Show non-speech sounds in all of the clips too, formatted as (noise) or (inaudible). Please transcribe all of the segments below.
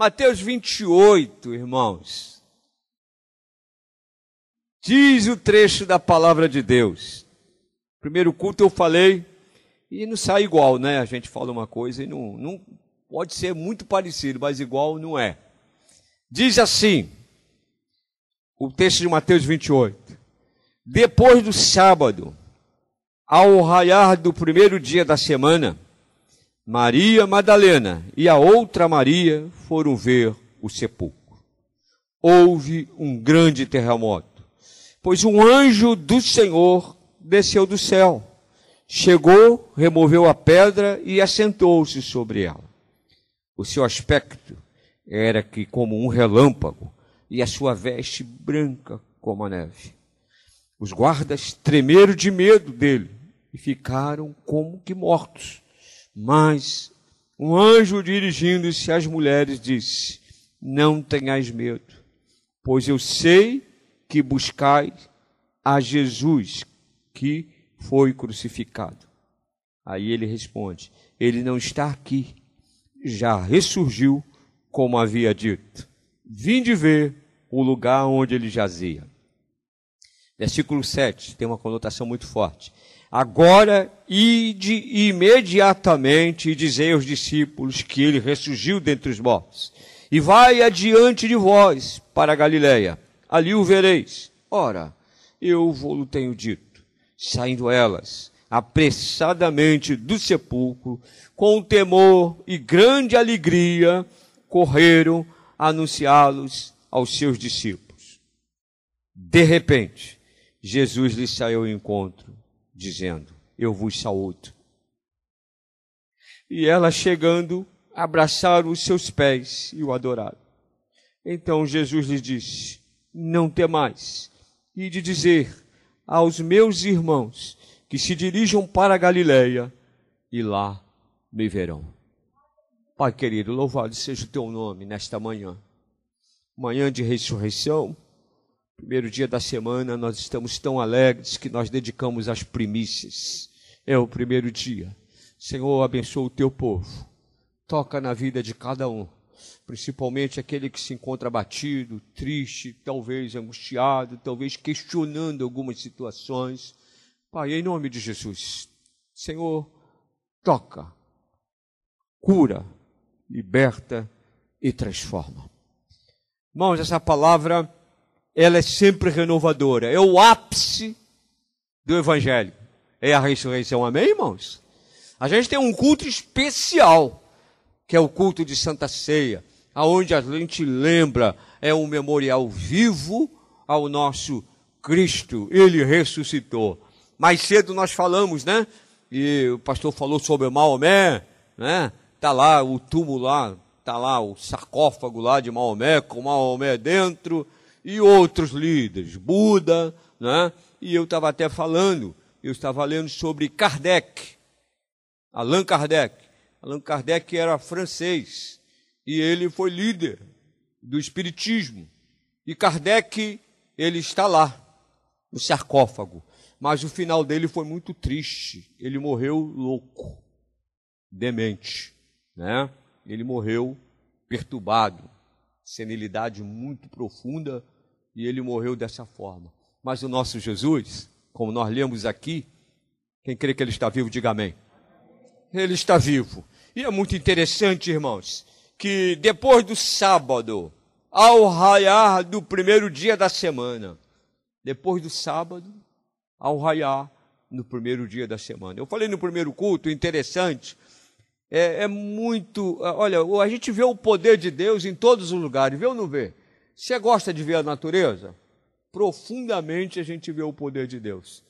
Mateus 28, irmãos. Diz o trecho da palavra de Deus. Primeiro culto eu falei, e não sai igual, né? A gente fala uma coisa e não, não pode ser muito parecido, mas igual não é. Diz assim, o texto de Mateus 28. Depois do sábado, ao raiar do primeiro dia da semana, Maria Madalena e a outra Maria foram ver o sepulcro. Houve um grande terremoto, pois um anjo do Senhor desceu do céu, chegou, removeu a pedra e assentou-se sobre ela. O seu aspecto era que como um relâmpago e a sua veste branca como a neve. Os guardas tremeram de medo dele e ficaram como que mortos. Mas um anjo dirigindo-se às mulheres disse: Não tenhais medo, pois eu sei que buscais a Jesus que foi crucificado. Aí ele responde: Ele não está aqui, já ressurgiu, como havia dito. Vinde ver o lugar onde ele jazia. Versículo 7 tem uma conotação muito forte. Agora ide imediatamente e dizei aos discípulos que ele ressurgiu dentre os mortos. E vai adiante de vós para Galiléia. Ali o vereis. Ora, eu vou-lo tenho dito. Saindo elas apressadamente do sepulcro, com temor e grande alegria, correram anunciá-los aos seus discípulos. De repente, Jesus lhes saiu ao encontro dizendo: Eu vos saúdo. E ela chegando, abraçaram os seus pés e o adoraram. Então Jesus lhes disse: Não temais, e de dizer aos meus irmãos que se dirijam para a Galileia, e lá me verão. Pai querido, louvado seja o teu nome nesta manhã. Manhã de ressurreição, Primeiro dia da semana, nós estamos tão alegres que nós dedicamos as primícias. É o primeiro dia. Senhor, abençoa o teu povo. Toca na vida de cada um, principalmente aquele que se encontra abatido, triste, talvez angustiado, talvez questionando algumas situações. Pai, em nome de Jesus, Senhor, toca, cura, liberta e transforma. Irmãos, essa palavra ela é sempre renovadora. É o ápice do Evangelho. É a ressurreição. Amém, irmãos? A gente tem um culto especial, que é o culto de Santa Ceia, aonde a gente lembra, é um memorial vivo ao nosso Cristo. Ele ressuscitou. Mais cedo nós falamos, né? E o pastor falou sobre Maomé, né? Tá lá o túmulo lá, tá lá o sarcófago lá de Maomé, com Maomé dentro e outros líderes, Buda, né? E eu estava até falando, eu estava lendo sobre Kardec, Allan Kardec. Allan Kardec era francês e ele foi líder do espiritismo. E Kardec, ele está lá, no sarcófago. Mas o final dele foi muito triste. Ele morreu louco, demente, né? Ele morreu perturbado, senilidade muito profunda e ele morreu dessa forma. Mas o nosso Jesus, como nós lemos aqui, quem crê que ele está vivo, diga amém. Ele está vivo. E é muito interessante, irmãos, que depois do sábado, ao raiar do primeiro dia da semana, depois do sábado, ao raiar no primeiro dia da semana. Eu falei no primeiro culto, interessante, é, é, muito. Olha, a gente vê o poder de Deus em todos os lugares, vê ou não vê? Você gosta de ver a natureza? Profundamente a gente vê o poder de Deus.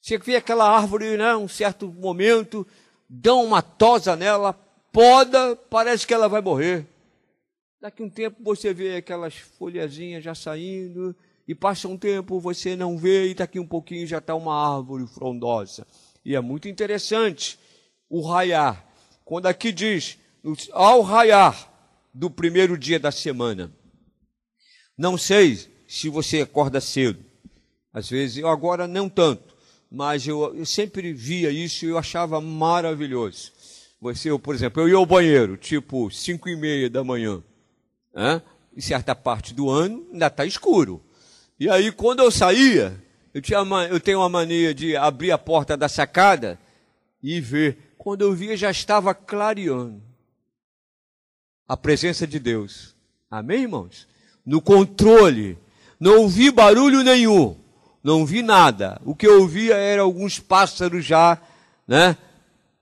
Você vê aquela árvore, né, um certo momento, dá uma tosa nela, poda, parece que ela vai morrer. Daqui um tempo você vê aquelas folhazinhas já saindo, e passa um tempo você não vê, e daqui um pouquinho já está uma árvore frondosa. E é muito interessante o raiar. Quando aqui diz, ao raiar do primeiro dia da semana, não sei se você acorda cedo. Às vezes, eu agora não tanto, mas eu, eu sempre via isso e eu achava maravilhoso. Você, eu, por exemplo, eu ia ao banheiro, tipo, cinco e meia da manhã. Né? Em certa parte do ano ainda está escuro. E aí, quando eu saía, eu, tinha, eu tenho uma mania de abrir a porta da sacada e ver. Quando eu via, já estava clareando a presença de Deus. Amém, irmãos? No controle. Não ouvi barulho nenhum. Não vi nada. O que eu ouvia era alguns pássaros já, né?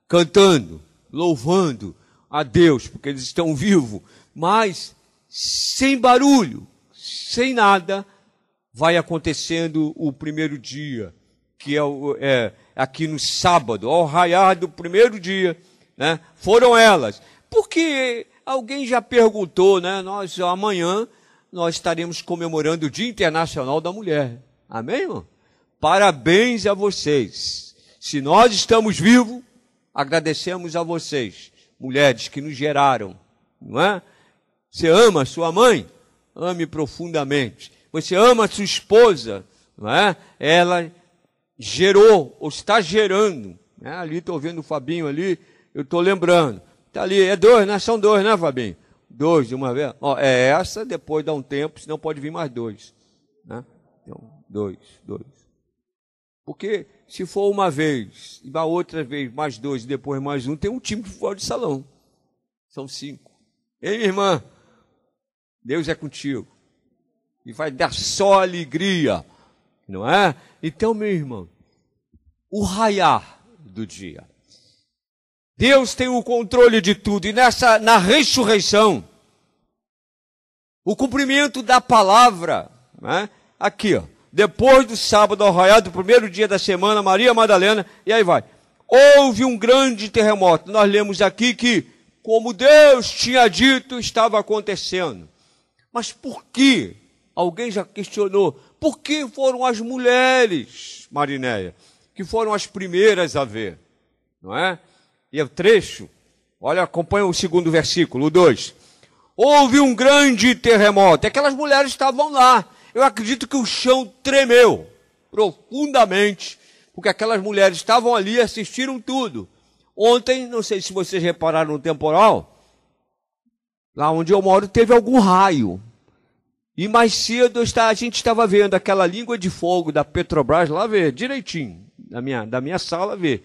Cantando, louvando a Deus, porque eles estão vivos. Mas sem barulho, sem nada, vai acontecendo o primeiro dia, que é, é aqui no sábado, ao raiar do primeiro dia, né? Foram elas. Porque alguém já perguntou, né? Nós amanhã nós estaremos comemorando o Dia Internacional da Mulher. Amém, irmão? Parabéns a vocês. Se nós estamos vivos, agradecemos a vocês, mulheres que nos geraram, não é? Você ama sua mãe? Ame profundamente. Você ama sua esposa, não é? Ela gerou ou está gerando. Né? Ali estou vendo o Fabinho ali, eu estou lembrando. Está ali, é dois, né? São dois, né, Fabinho? Dois de uma vez. Ó, é essa, depois dá um tempo, senão pode vir mais dois. Né? Então, dois, dois. Porque se for uma vez, e uma outra vez, mais dois, e depois mais um, tem um time de futebol de salão. São cinco. Ei, irmã? Deus é contigo. E vai dar só alegria. Não é? Então, meu irmão, o raiar do dia. Deus tem o controle de tudo. E nessa, na ressurreição, o cumprimento da palavra, né? aqui, ó, depois do sábado ao raiar do primeiro dia da semana, Maria Madalena, e aí vai. Houve um grande terremoto. Nós lemos aqui que, como Deus tinha dito, estava acontecendo. Mas por que? Alguém já questionou. Por que foram as mulheres, Marinéia, que foram as primeiras a ver? Não é? E o trecho, olha, acompanha o segundo versículo, o 2. Houve um grande terremoto. Aquelas mulheres estavam lá. Eu acredito que o chão tremeu profundamente, porque aquelas mulheres estavam ali e assistiram tudo. Ontem, não sei se vocês repararam no temporal, lá onde eu moro teve algum raio. E mais cedo a gente estava vendo aquela língua de fogo da Petrobras lá ver, direitinho, da minha, da minha sala ver.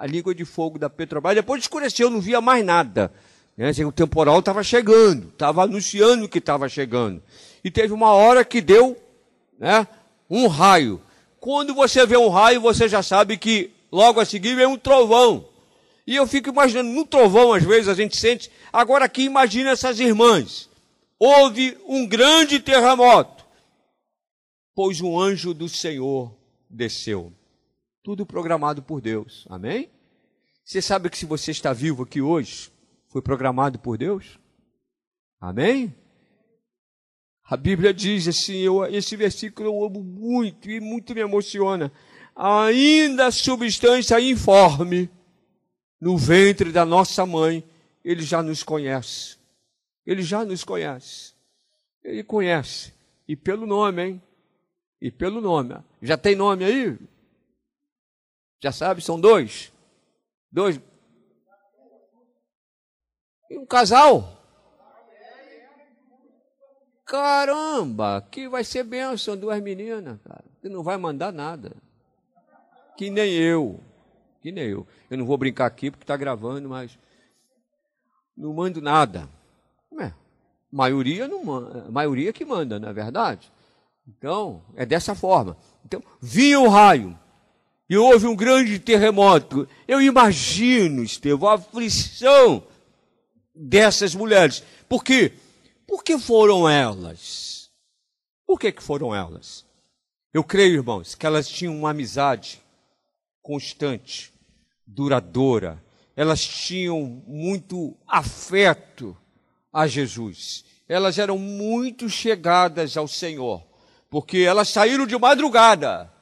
A língua de fogo da Petrobras. Depois escureceu, não via mais nada. Né? Assim, o temporal estava chegando, estava anunciando que estava chegando. E teve uma hora que deu né, um raio. Quando você vê um raio, você já sabe que logo a seguir vem um trovão. E eu fico imaginando, no trovão, às vezes a gente sente. Agora aqui, imagina essas irmãs. Houve um grande terremoto, pois um anjo do Senhor desceu. Tudo programado por Deus. Amém? Você sabe que se você está vivo aqui hoje, foi programado por Deus? Amém? A Bíblia diz assim, eu, esse versículo eu amo muito e muito me emociona. Ainda substância informe no ventre da nossa mãe, ele já nos conhece. Ele já nos conhece. Ele conhece. E pelo nome, hein? E pelo nome. Já tem nome aí? Já sabe, são dois. Dois. E um casal. Caramba, que vai ser bênção duas meninas, cara. Que não vai mandar nada. Que nem eu. Que nem eu. Eu não vou brincar aqui porque está gravando, mas não mando nada. É, maioria não manda, maioria que manda, não é verdade? Então, é dessa forma. Então, vinha o raio e houve um grande terremoto. Eu imagino, Estevão, a aflição dessas mulheres. Por quê? Por que foram elas? Por que, que foram elas? Eu creio, irmãos, que elas tinham uma amizade constante, duradoura. Elas tinham muito afeto a Jesus. Elas eram muito chegadas ao Senhor, porque elas saíram de madrugada,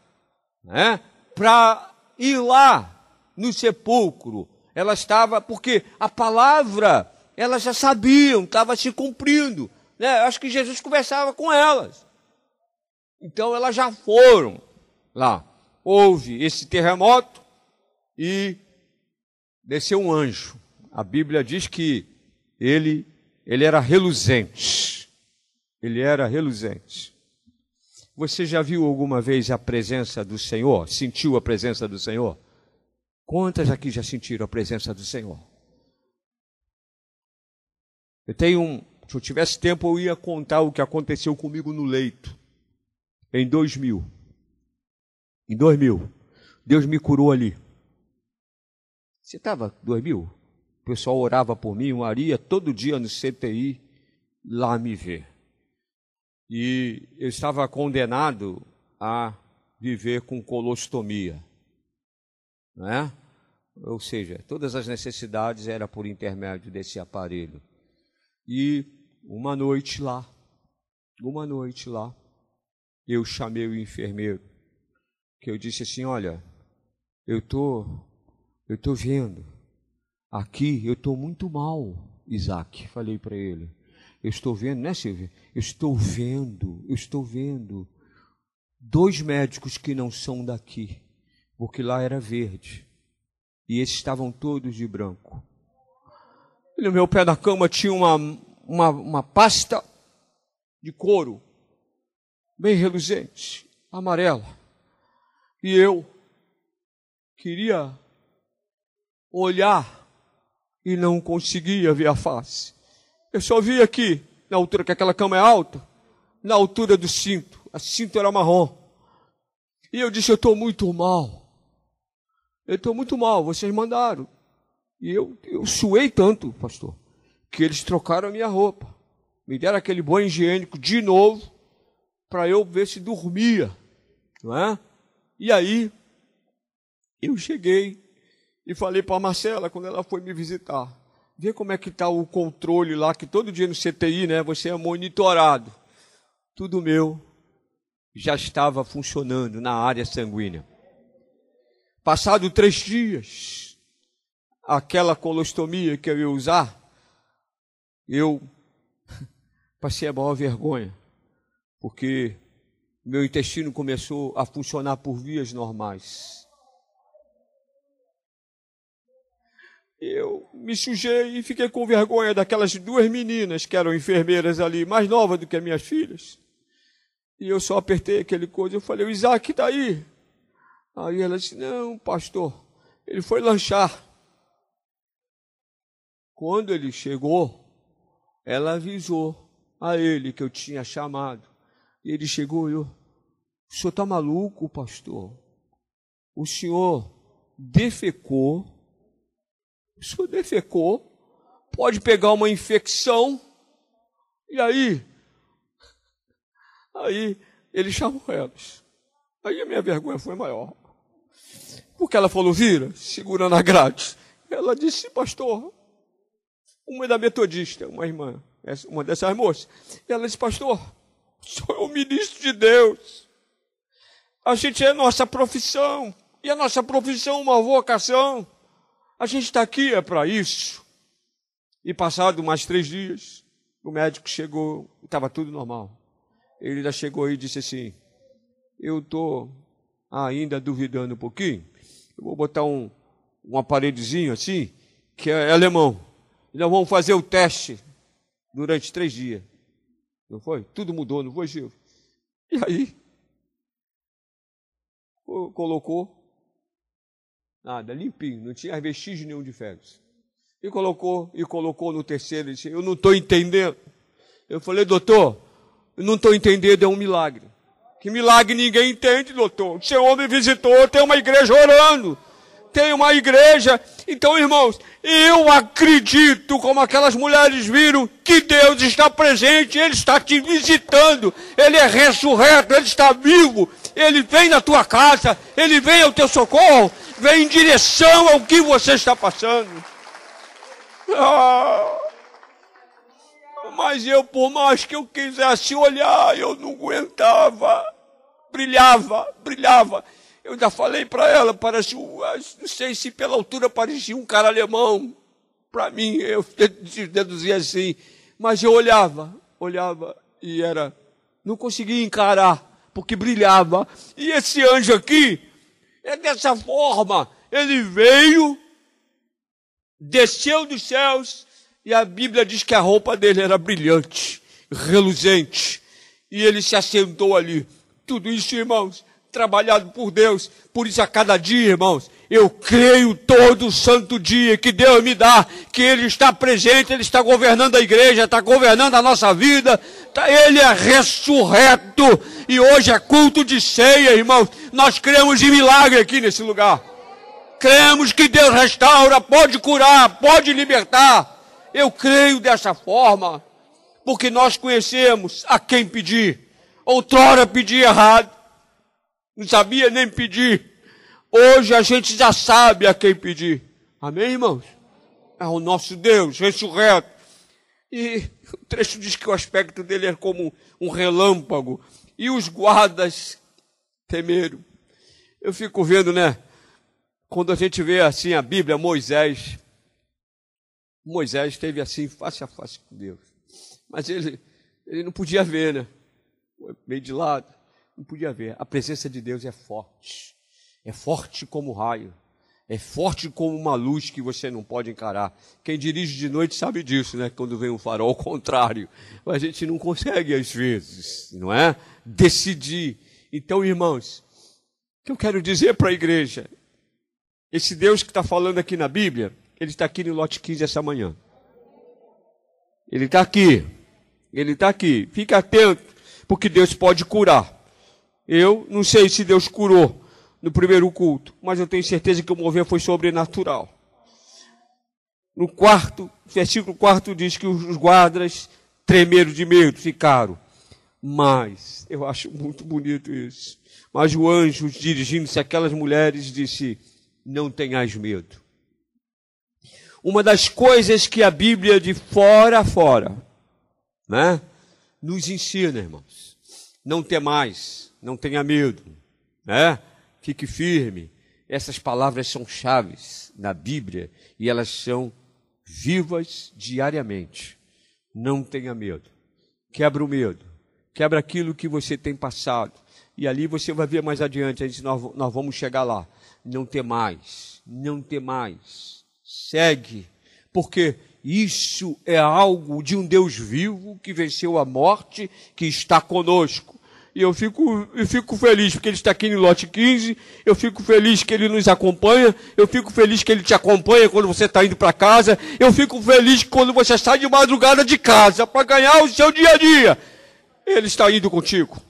né, para ir lá no sepulcro. Ela estava, porque a palavra elas já sabiam, estava se cumprindo. Né? Acho que Jesus conversava com elas. Então elas já foram lá. Houve esse terremoto e desceu um anjo. A Bíblia diz que ele, ele era reluzente. Ele era reluzente. Você já viu alguma vez a presença do Senhor? Sentiu a presença do Senhor? Quantas aqui já sentiram a presença do Senhor? Eu tenho um. Se eu tivesse tempo, eu ia contar o que aconteceu comigo no leito. Em 2000. Em 2000. Deus me curou ali. Você estava 2000? O pessoal orava por mim, o Aria, todo dia no CTI, lá me ver. E eu estava condenado a viver com colostomia. Não é? Ou seja, todas as necessidades eram por intermédio desse aparelho. E uma noite lá, uma noite lá, eu chamei o enfermeiro, que eu disse assim, olha, eu tô, eu tô vendo, aqui eu tô muito mal, Isaac, falei para ele. Eu estou vendo, né, Silvia? Eu estou vendo, eu estou vendo dois médicos que não são daqui, porque lá era verde e esses estavam todos de branco. E no meu pé da cama tinha uma, uma, uma pasta de couro, bem reluzente, amarela. E eu queria olhar e não conseguia ver a face. Eu só vi aqui, na altura que aquela cama é alta, na altura do cinto. A cinto era marrom. E eu disse: Eu estou muito mal. Eu estou muito mal, vocês mandaram. E eu, eu suei tanto, pastor, que eles trocaram a minha roupa. Me deram aquele banho higiênico de novo, para eu ver se dormia. Não é? E aí, eu cheguei e falei para a Marcela, quando ela foi me visitar. Vê como é que está o controle lá, que todo dia no CTI, né, você é monitorado. Tudo meu já estava funcionando na área sanguínea. Passado três dias, aquela colostomia que eu ia usar, eu (laughs) passei a maior vergonha, porque meu intestino começou a funcionar por vias normais. Eu me sujei e fiquei com vergonha daquelas duas meninas que eram enfermeiras ali, mais novas do que as minhas filhas. E eu só apertei aquele coisa. Eu falei, o Isaac está aí. Aí ela disse, não, pastor, ele foi lanchar. Quando ele chegou, ela avisou a ele que eu tinha chamado. E ele chegou e eu, o senhor está maluco, pastor? O senhor defecou o senhor defecou, pode pegar uma infecção, e aí, aí ele chamou elas. Aí a minha vergonha foi maior. Porque ela falou, vira, segurando a grade. Ela disse, pastor, uma é da metodista, uma irmã, uma dessas moças. Ela disse, pastor, é o ministro de Deus. A gente é nossa profissão. E a nossa profissão é uma vocação. A gente está aqui é para isso. E passado mais três dias, o médico chegou, estava tudo normal. Ele ainda chegou e disse assim: Eu estou ainda duvidando um pouquinho. Eu vou botar um, um aparelhozinho assim, que é alemão. E nós vamos fazer o teste durante três dias. Não foi? Tudo mudou, não foi, Gil? E aí, colocou Nada, limpinho, não tinha vestígio nenhum de fezes. E colocou, e colocou no terceiro, e disse, eu não estou entendendo. Eu falei, doutor, eu não estou entendendo, é um milagre. Que milagre ninguém entende, doutor. O Senhor me visitou, tem uma igreja orando. Tem uma igreja. Então, irmãos, eu acredito, como aquelas mulheres viram, que Deus está presente, Ele está te visitando, Ele é ressurreto, Ele está vivo, Ele vem na tua casa, Ele vem ao teu socorro, vem em direção ao que você está passando. Ah, mas eu, por mais que eu quisesse olhar, eu não aguentava. Brilhava, brilhava. Eu ainda falei para ela, parece, não sei se pela altura parecia um cara alemão. Para mim, eu deduzia assim. Mas eu olhava, olhava e era, não conseguia encarar, porque brilhava. E esse anjo aqui, é dessa forma. Ele veio, desceu dos céus, e a Bíblia diz que a roupa dele era brilhante. reluzente. E ele se assentou ali. Tudo isso, irmãos, trabalhado por Deus. Por isso, a cada dia, irmãos, eu creio todo santo dia que Deus me dá, que Ele está presente, Ele está governando a igreja, está governando a nossa vida, tá, Ele é ressurreto, e hoje é culto de ceia, irmãos. Nós cremos em milagre aqui nesse lugar. Cremos que Deus restaura, pode curar, pode libertar. Eu creio dessa forma, porque nós conhecemos a quem pedir. Outrora pedi errado, não sabia nem pedir. Hoje a gente já sabe a quem pedir. Amém, irmãos? É o nosso Deus ressurreto. E o trecho diz que o aspecto dele é como um relâmpago. E os guardas temeram. Eu fico vendo, né? Quando a gente vê assim a Bíblia, Moisés. Moisés esteve assim, face a face com Deus. Mas ele, ele não podia ver, né? Meio de lado. Não podia ver. A presença de Deus é forte. É forte como raio. É forte como uma luz que você não pode encarar. Quem dirige de noite sabe disso, né? Quando vem um farol, (laughs) contrário. A gente não consegue, às vezes, não é? Decidir. Então, irmãos, o que eu quero dizer para a igreja? Esse Deus que está falando aqui na Bíblia, ele está aqui no lote 15 essa manhã. Ele está aqui. Ele está aqui. Fique atento, porque Deus pode curar. Eu não sei se Deus curou no primeiro culto, mas eu tenho certeza que o mover foi sobrenatural. No quarto, versículo quarto diz que os guardas tremeram de medo, ficaram. Mas, eu acho muito bonito isso. Mas o anjo, dirigindo-se àquelas mulheres, disse: Não tenhais medo. Uma das coisas que a Bíblia, de fora a fora, né, nos ensina, irmãos: não temais, não tenha medo, né? Fique firme. Essas palavras são chaves na Bíblia e elas são vivas diariamente. Não tenha medo. Quebra o medo. Quebra aquilo que você tem passado. E ali você vai ver mais adiante, a gente, nós, nós vamos chegar lá. Não ter mais. Não ter mais. Segue. Porque isso é algo de um Deus vivo que venceu a morte, que está conosco. E eu fico, eu fico feliz porque ele está aqui no lote 15. Eu fico feliz que ele nos acompanha. Eu fico feliz que ele te acompanha quando você está indo para casa. Eu fico feliz quando você sai de madrugada de casa para ganhar o seu dia a dia. Ele está indo contigo.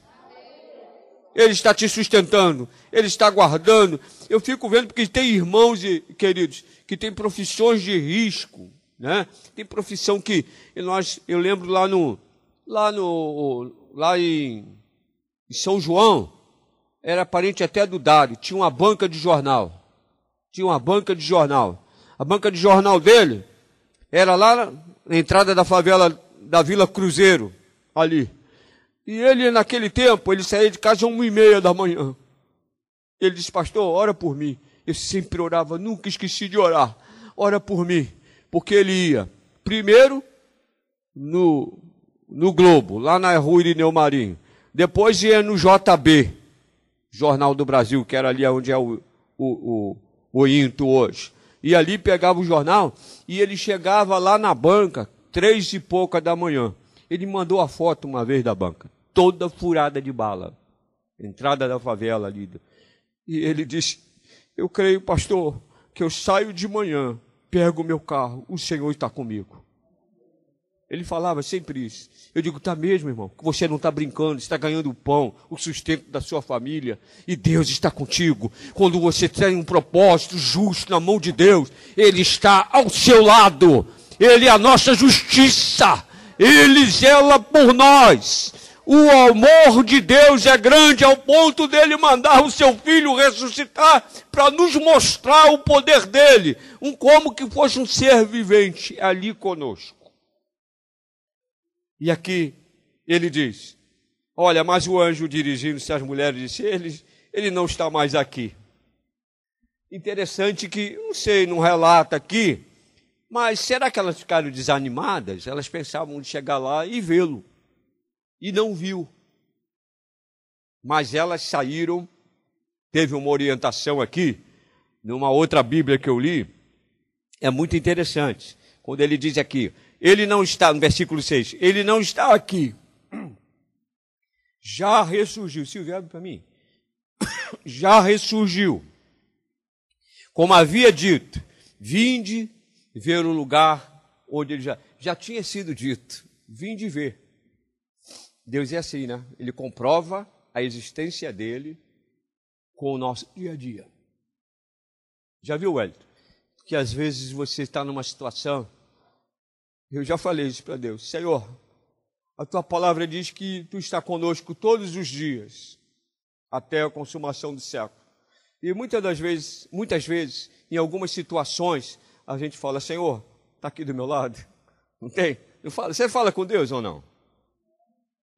Ele está te sustentando. Ele está guardando. Eu fico vendo porque tem irmãos queridos que têm profissões de risco, né? Tem profissão que nós, eu lembro lá no, lá no, lá em em São João, era parente até do Dário, tinha uma banca de jornal. Tinha uma banca de jornal. A banca de jornal dele era lá na entrada da favela da Vila Cruzeiro, ali. E ele, naquele tempo, ele saía de casa às uma e meia da manhã. Ele disse, pastor, ora por mim. Eu sempre orava, nunca esqueci de orar. Ora por mim. Porque ele ia, primeiro, no, no Globo, lá na rua Irineu Marinho. Depois ia no JB, Jornal do Brasil, que era ali onde é o, o, o, o Into hoje. E ali pegava o jornal e ele chegava lá na banca, três e pouca da manhã. Ele mandou a foto uma vez da banca, toda furada de bala. Entrada da favela ali. E ele disse: Eu creio, pastor, que eu saio de manhã, pego o meu carro, o Senhor está comigo. Ele falava sempre isso. Eu digo, tá mesmo, irmão, que você não está brincando, está ganhando o pão, o sustento da sua família, e Deus está contigo. Quando você tem um propósito justo na mão de Deus, Ele está ao seu lado. Ele é a nossa justiça. Ele zela por nós. O amor de Deus é grande ao ponto dele mandar o seu filho ressuscitar para nos mostrar o poder dele, um como que fosse um ser vivente ali conosco. E aqui ele diz: Olha, mas o anjo dirigindo-se às mulheres disse: ele, ele não está mais aqui. Interessante que, não sei, não relata aqui, mas será que elas ficaram desanimadas? Elas pensavam de chegar lá e vê-lo. E não viu. Mas elas saíram. Teve uma orientação aqui, numa outra Bíblia que eu li. É muito interessante. Quando ele diz aqui: ele não está, no versículo 6, ele não está aqui. Já ressurgiu. Silvio, para mim. Já ressurgiu. Como havia dito, vinde ver o lugar onde ele já, já tinha sido dito. Vinde ver. Deus é assim, né? Ele comprova a existência dele com o nosso dia a dia. Já viu, Wellington? Que às vezes você está numa situação, eu já falei isso para Deus, Senhor, a tua palavra diz que tu está conosco todos os dias, até a consumação do século. E muitas das vezes, muitas vezes, em algumas situações, a gente fala, Senhor, está aqui do meu lado. (laughs) Não tem? Eu falo, você fala com Deus ou não?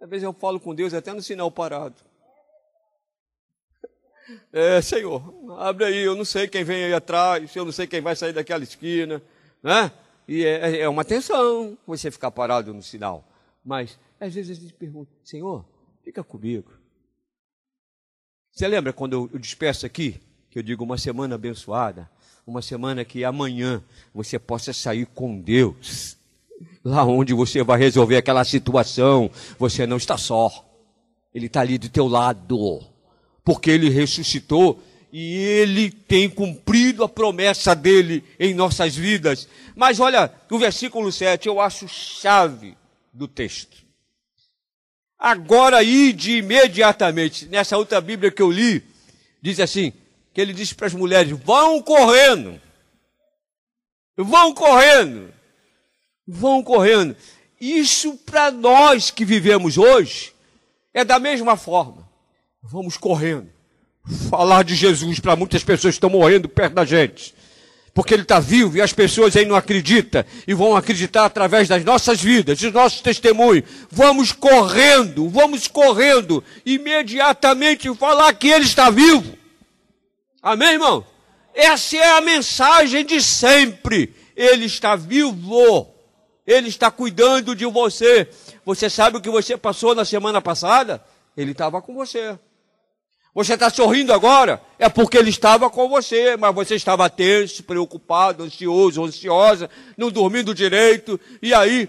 Às vezes eu falo com Deus até no sinal parado. (laughs) É, Senhor, abre aí, eu não sei quem vem aí atrás, eu não sei quem vai sair daquela esquina, né? E é, é uma tensão você ficar parado no sinal. Mas, às vezes a gente pergunta, Senhor, fica comigo. Você lembra quando eu, eu despeço aqui, que eu digo uma semana abençoada, uma semana que amanhã você possa sair com Deus, lá onde você vai resolver aquela situação, você não está só, Ele está ali do teu lado porque ele ressuscitou e ele tem cumprido a promessa dele em nossas vidas. Mas olha, o versículo 7 eu acho chave do texto. Agora ide imediatamente. Nessa outra Bíblia que eu li, diz assim: que ele disse para as mulheres: vão correndo, vão correndo, vão correndo. Isso para nós que vivemos hoje é da mesma forma. Vamos correndo. Falar de Jesus para muitas pessoas que estão morrendo perto da gente. Porque Ele está vivo e as pessoas aí não acreditam e vão acreditar através das nossas vidas, dos nossos testemunhos. Vamos correndo, vamos correndo imediatamente falar que Ele está vivo. Amém, irmão? Essa é a mensagem de sempre. Ele está vivo. Ele está cuidando de você. Você sabe o que você passou na semana passada? Ele estava com você. Você está sorrindo agora? É porque ele estava com você, mas você estava tenso, preocupado, ansioso, ansiosa, não dormindo direito. E aí,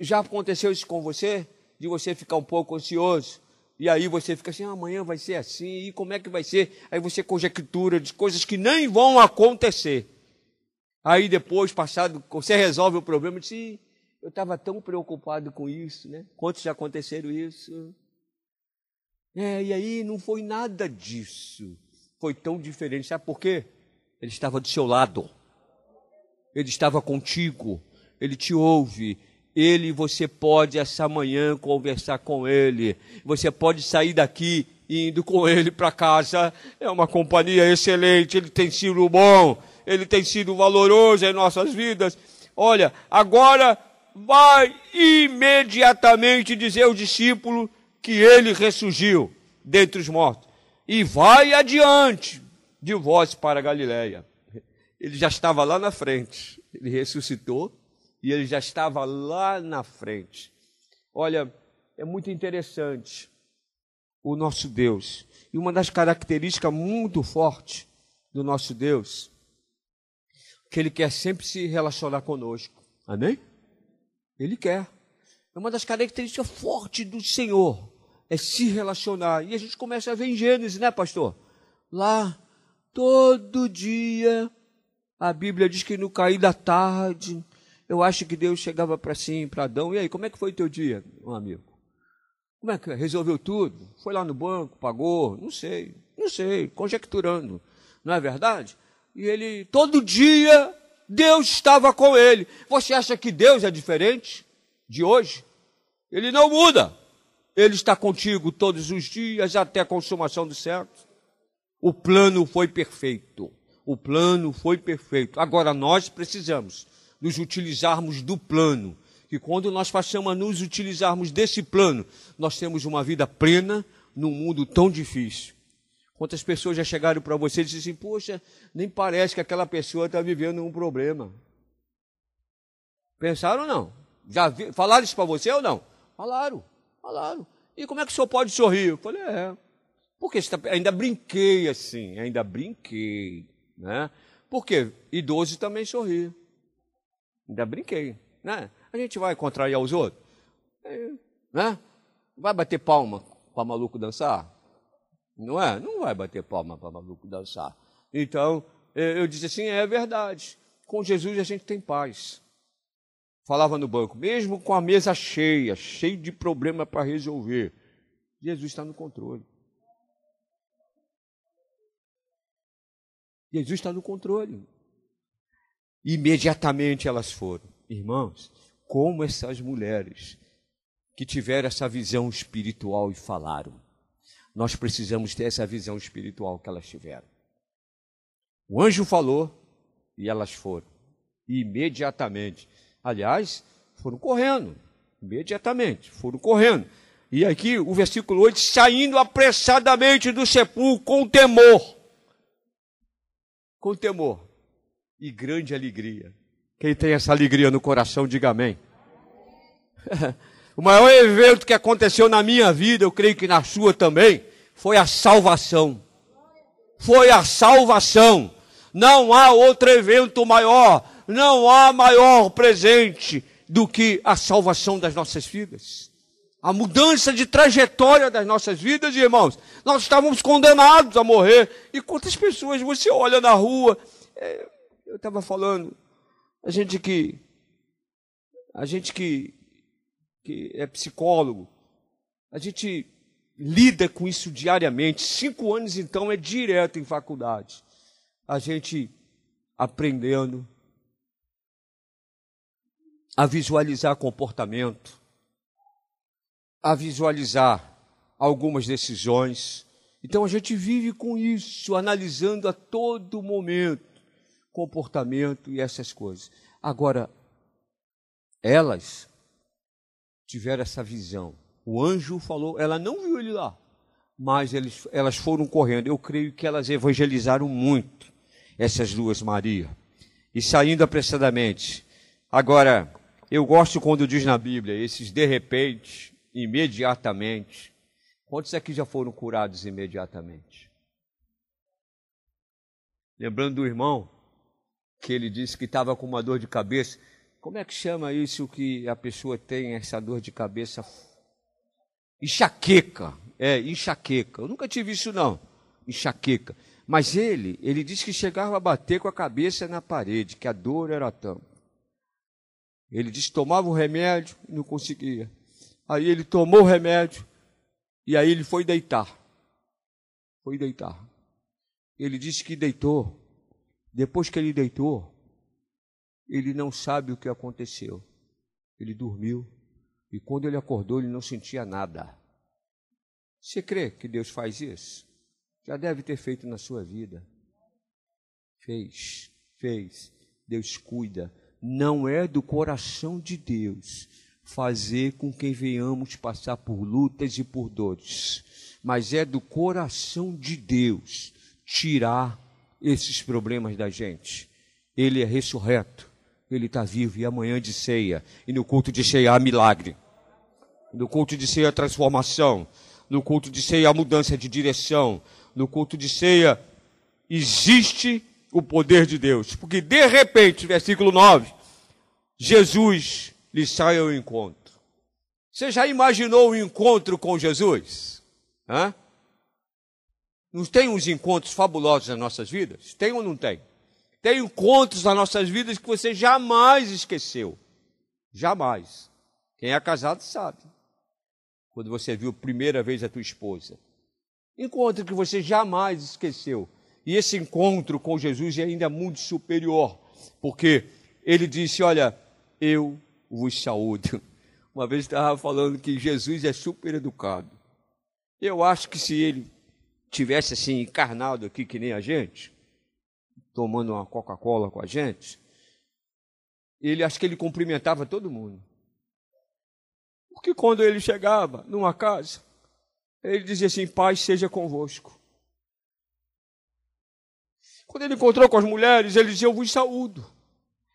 já aconteceu isso com você? De você ficar um pouco ansioso? E aí você fica assim, ah, amanhã vai ser assim, e como é que vai ser? Aí você conjectura de coisas que nem vão acontecer. Aí depois, passado, você resolve o problema e diz, eu estava tão preocupado com isso, né? Quantos já aconteceram isso? É, e aí não foi nada disso. Foi tão diferente. Sabe por quê? Ele estava do seu lado. Ele estava contigo. Ele te ouve. Ele, você pode essa manhã conversar com ele. Você pode sair daqui indo com ele para casa. É uma companhia excelente. Ele tem sido bom. Ele tem sido valoroso em nossas vidas. Olha, agora vai imediatamente dizer ao discípulo que ele ressurgiu dentre os mortos. E vai adiante de vós para Galiléia. Ele já estava lá na frente. Ele ressuscitou e ele já estava lá na frente. Olha, é muito interessante o nosso Deus. E uma das características muito fortes do nosso Deus, que ele quer sempre se relacionar conosco. Amém? Ele quer. É uma das características fortes do Senhor é se relacionar. E a gente começa a ver em Gênesis, né, pastor? Lá, todo dia, a Bíblia diz que no cair da tarde, eu acho que Deus chegava para sim, para Adão. E aí, como é que foi o teu dia, meu amigo? Como é que resolveu tudo? Foi lá no banco, pagou? Não sei, não sei, conjecturando. Não é verdade? E ele, todo dia, Deus estava com ele. Você acha que Deus é diferente de hoje? Ele não muda. Ele está contigo todos os dias até a consumação dos séculos. O plano foi perfeito. O plano foi perfeito. Agora nós precisamos nos utilizarmos do plano. E quando nós passamos a nos utilizarmos desse plano, nós temos uma vida plena num mundo tão difícil. Quantas pessoas já chegaram para você e disseram assim, poxa, nem parece que aquela pessoa está vivendo um problema. Pensaram ou não? Já vi, falaram isso para você ou não? Falaram. Falaram. E como é que o senhor pode sorrir? Eu falei, é. Porque tá... ainda brinquei assim, ainda brinquei. Né? Porque idoso também sorri. Ainda brinquei. Né? A gente vai contrariar os outros? É, né? Vai bater palma para maluco dançar? Não é? Não vai bater palma para maluco dançar. Então, eu disse assim: é verdade. Com Jesus a gente tem paz. Falava no banco, mesmo com a mesa cheia, cheio de problema para resolver, Jesus está no controle. Jesus está no controle. Imediatamente elas foram. Irmãos, como essas mulheres que tiveram essa visão espiritual e falaram. Nós precisamos ter essa visão espiritual que elas tiveram. O anjo falou e elas foram. Imediatamente. Aliás, foram correndo. Imediatamente. Foram correndo. E aqui o versículo 8: saindo apressadamente do sepulcro com temor. Com temor e grande alegria. Quem tem essa alegria no coração, diga amém. (laughs) o maior evento que aconteceu na minha vida, eu creio que na sua também, foi a salvação. Foi a salvação. Não há outro evento maior, não há maior presente do que a salvação das nossas vidas. A mudança de trajetória das nossas vidas, irmãos. Nós estávamos condenados a morrer. E quantas pessoas você olha na rua? É, eu estava falando, a gente que a gente que, que é psicólogo, a gente lida com isso diariamente. Cinco anos então é direto em faculdade. A gente aprendendo a visualizar comportamento, a visualizar algumas decisões. Então a gente vive com isso, analisando a todo momento comportamento e essas coisas. Agora, elas tiveram essa visão. O anjo falou, ela não viu ele lá, mas eles, elas foram correndo. Eu creio que elas evangelizaram muito, essas duas Maria, e saindo apressadamente. Agora, eu gosto quando diz na Bíblia, esses de repente, imediatamente. Quantos aqui já foram curados imediatamente? Lembrando do irmão que ele disse que estava com uma dor de cabeça. Como é que chama isso que a pessoa tem essa dor de cabeça? Enxaqueca. É, enxaqueca. Eu nunca tive isso não. Enxaqueca. Mas ele, ele disse que chegava a bater com a cabeça na parede, que a dor era tanto. Ele disse que tomava o remédio e não conseguia. Aí ele tomou o remédio e aí ele foi deitar. Foi deitar. Ele disse que deitou depois que ele deitou, ele não sabe o que aconteceu. Ele dormiu e quando ele acordou, ele não sentia nada. Você crê que Deus faz isso? Já deve ter feito na sua vida. Fez, fez. Deus cuida. Não é do coração de Deus fazer com que venhamos passar por lutas e por dores, mas é do coração de Deus tirar esses problemas da gente. Ele é ressurreto, ele está vivo e amanhã de ceia. E no culto de ceia há milagre. No culto de ceia há transformação. No culto de ceia há mudança de direção. No culto de ceia existe o poder de Deus. Porque de repente, versículo 9, Jesus lhe sai ao encontro. Você já imaginou o encontro com Jesus? Hã? Não tem uns encontros fabulosos nas nossas vidas? Tem ou não tem? Tem encontros nas nossas vidas que você jamais esqueceu. Jamais. Quem é casado sabe. Quando você viu a primeira vez a tua esposa. Encontro que você jamais esqueceu. E esse encontro com Jesus é ainda muito superior. Porque ele disse: Olha, eu vos saúdo. (laughs) Uma vez estava falando que Jesus é super educado. Eu acho que se ele tivesse assim encarnado aqui que nem a gente, tomando uma Coca-Cola com a gente, ele acho que ele cumprimentava todo mundo. Porque quando ele chegava numa casa, ele dizia assim: Paz seja convosco. Quando ele encontrou com as mulheres, ele dizia: Eu vos saúdo.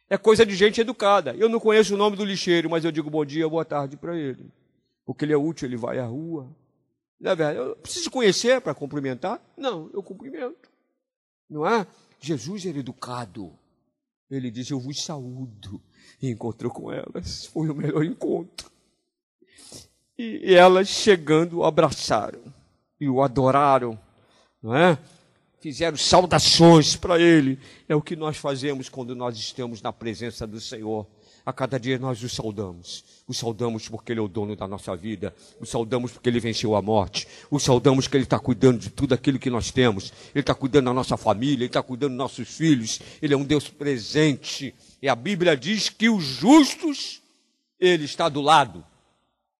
É coisa de gente educada. Eu não conheço o nome do lixeiro, mas eu digo bom dia, boa tarde para ele. Porque ele é útil, ele vai à rua, não é verdade? Eu preciso conhecer para cumprimentar? Não, eu cumprimento. Não é? Jesus era educado. Ele disse: Eu vos saúdo. E encontrou com elas. Foi o melhor encontro. E elas chegando abraçaram e o adoraram, não é? Fizeram saudações para ele. É o que nós fazemos quando nós estamos na presença do Senhor. A cada dia nós o saudamos. O saudamos porque Ele é o dono da nossa vida. O saudamos porque Ele venceu a morte. O saudamos porque Ele está cuidando de tudo aquilo que nós temos. Ele está cuidando da nossa família. Ele está cuidando dos nossos filhos. Ele é um Deus presente. E a Bíblia diz que os justos, Ele está do lado.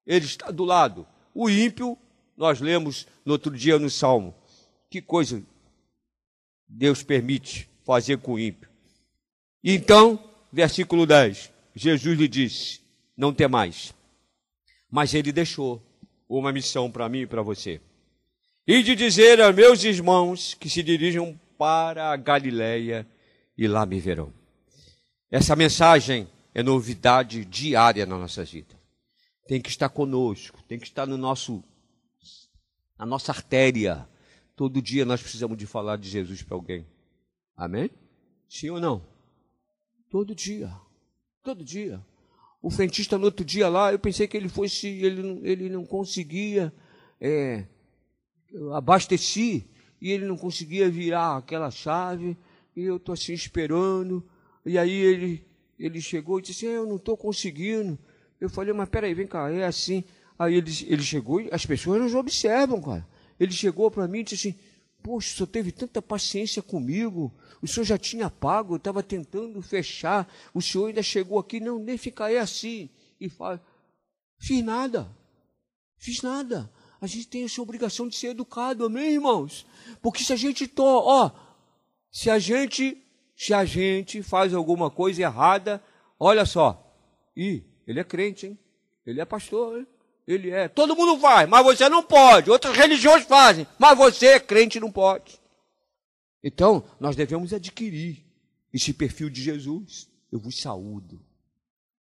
Ele está do lado. O ímpio, nós lemos no outro dia no Salmo. Que coisa Deus permite fazer com o ímpio. Então, versículo 10. Jesus lhe disse: Não tem mais. Mas ele deixou uma missão para mim e para você. E de dizer a meus irmãos que se dirijam para a Galileia e lá me verão. Essa mensagem é novidade diária na nossa vida. Tem que estar conosco, tem que estar no nosso na nossa artéria. Todo dia nós precisamos de falar de Jesus para alguém. Amém? Sim ou não? Todo dia. Todo dia. O frentista no outro dia lá, eu pensei que ele fosse, ele, ele não conseguia é, abastecer e ele não conseguia virar aquela chave e eu estou assim esperando. E aí ele, ele chegou e disse assim, eu não estou conseguindo. Eu falei, mas peraí, vem cá, é assim. Aí ele, ele chegou e as pessoas nos observam, cara. Ele chegou para mim e disse assim, Poxa, o senhor teve tanta paciência comigo. O senhor já tinha pago, eu estava tentando fechar. O senhor ainda chegou aqui, não, nem aí assim. E fala, fiz nada. Fiz nada. A gente tem essa obrigação de ser educado, amém, irmãos? Porque se a gente to, ó, se a gente, se a gente faz alguma coisa errada, olha só. Ih, ele é crente, hein? Ele é pastor, hein? Ele é. Todo mundo faz, mas você não pode. Outras religiões fazem, mas você, crente, não pode. Então, nós devemos adquirir esse perfil de Jesus. Eu vos saúdo.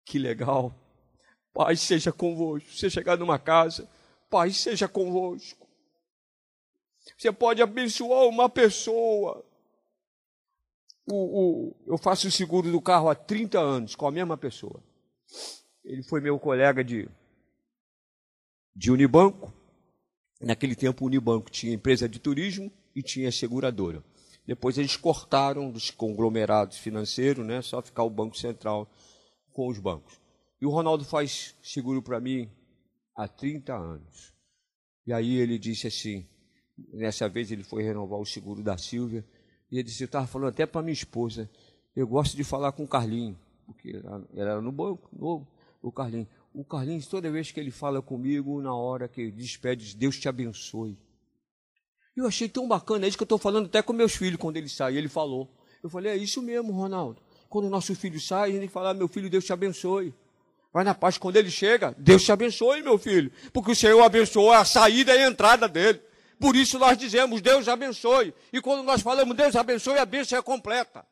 Que legal. Pai seja convosco. Você chegar numa casa, Pai seja convosco. Você pode abençoar uma pessoa. O, o, eu faço o seguro do carro há 30 anos com a mesma pessoa. Ele foi meu colega de de Unibanco. Naquele tempo, o Unibanco tinha empresa de turismo e tinha seguradora. Depois eles cortaram dos conglomerados financeiros, né? Só ficar o Banco Central com os bancos. E o Ronaldo faz seguro para mim há 30 anos. E aí ele disse assim, nessa vez ele foi renovar o seguro da Silvia, e ele disse, eu estava falando até para minha esposa, eu gosto de falar com o Carlinho, porque ela era no banco, novo, o Carlinho o Carlinhos, toda vez que ele fala comigo, na hora que despede, Deus te abençoe. Eu achei tão bacana, é isso que eu estou falando até com meus filhos quando ele sai. Ele falou. Eu falei, é isso mesmo, Ronaldo. Quando o nosso filho sai, a gente fala, meu filho, Deus te abençoe. Vai na paz, quando ele chega, Deus te abençoe, meu filho. Porque o Senhor abençoou a saída e a entrada dele. Por isso nós dizemos, Deus abençoe. E quando nós falamos, Deus abençoe, a bênção é completa.